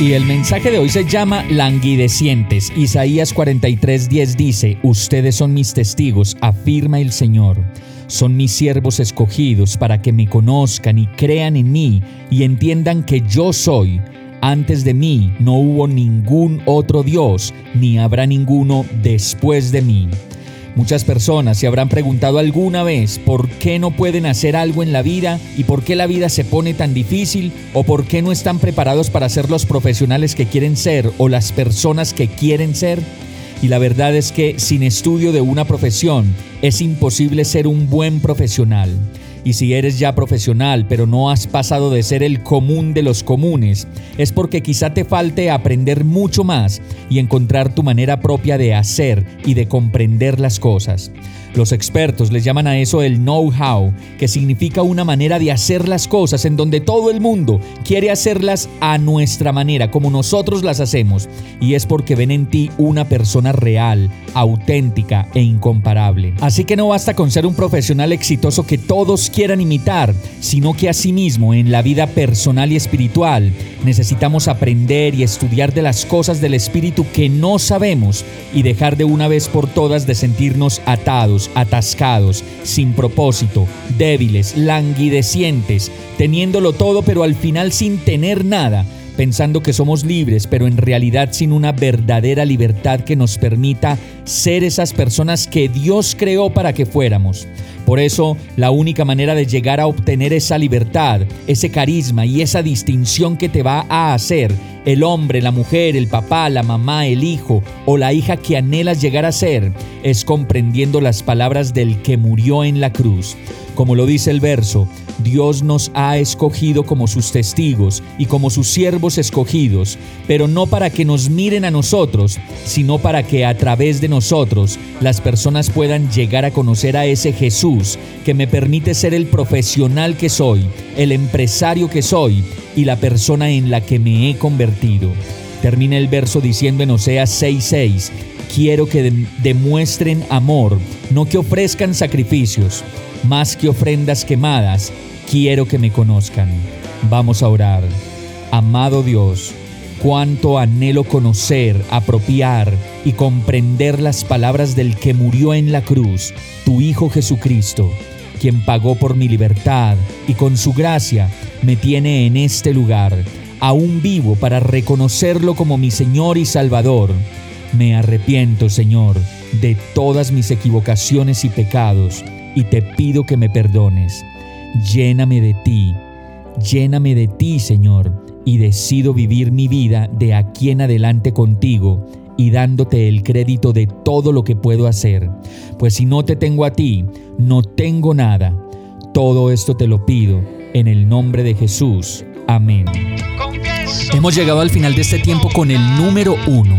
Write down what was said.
Y el mensaje de hoy se llama Languidecientes. Isaías 43:10 dice, Ustedes son mis testigos, afirma el Señor. Son mis siervos escogidos para que me conozcan y crean en mí y entiendan que yo soy. Antes de mí no hubo ningún otro Dios, ni habrá ninguno después de mí. Muchas personas se habrán preguntado alguna vez por qué no pueden hacer algo en la vida y por qué la vida se pone tan difícil o por qué no están preparados para ser los profesionales que quieren ser o las personas que quieren ser. Y la verdad es que sin estudio de una profesión es imposible ser un buen profesional. Y si eres ya profesional pero no has pasado de ser el común de los comunes, es porque quizá te falte aprender mucho más y encontrar tu manera propia de hacer y de comprender las cosas. Los expertos les llaman a eso el know-how, que significa una manera de hacer las cosas en donde todo el mundo quiere hacerlas a nuestra manera, como nosotros las hacemos, y es porque ven en ti una persona real, auténtica e incomparable. Así que no basta con ser un profesional exitoso que todos quieran imitar, sino que asimismo en la vida personal y espiritual necesitamos aprender y estudiar de las cosas del espíritu que no sabemos y dejar de una vez por todas de sentirnos atados, atascados, sin propósito, débiles, languidecientes, teniéndolo todo pero al final sin tener nada pensando que somos libres, pero en realidad sin una verdadera libertad que nos permita ser esas personas que Dios creó para que fuéramos. Por eso, la única manera de llegar a obtener esa libertad, ese carisma y esa distinción que te va a hacer el hombre, la mujer, el papá, la mamá, el hijo o la hija que anhelas llegar a ser, es comprendiendo las palabras del que murió en la cruz. Como lo dice el verso, Dios nos ha escogido como sus testigos y como sus siervos escogidos, pero no para que nos miren a nosotros, sino para que a través de nosotros las personas puedan llegar a conocer a ese Jesús que me permite ser el profesional que soy, el empresario que soy y la persona en la que me he convertido. Termina el verso diciendo en Oseas 6:6, quiero que demuestren amor, no que ofrezcan sacrificios más que ofrendas quemadas, quiero que me conozcan. Vamos a orar. Amado Dios, cuánto anhelo conocer, apropiar y comprender las palabras del que murió en la cruz, tu Hijo Jesucristo, quien pagó por mi libertad y con su gracia me tiene en este lugar, aún vivo para reconocerlo como mi Señor y Salvador. Me arrepiento, Señor, de todas mis equivocaciones y pecados y te pido que me perdones. Lléname de ti, lléname de ti, Señor, y decido vivir mi vida de aquí en adelante contigo y dándote el crédito de todo lo que puedo hacer. Pues si no te tengo a ti, no tengo nada. Todo esto te lo pido en el nombre de Jesús. Amén. Hemos llegado al final de este tiempo con el número uno.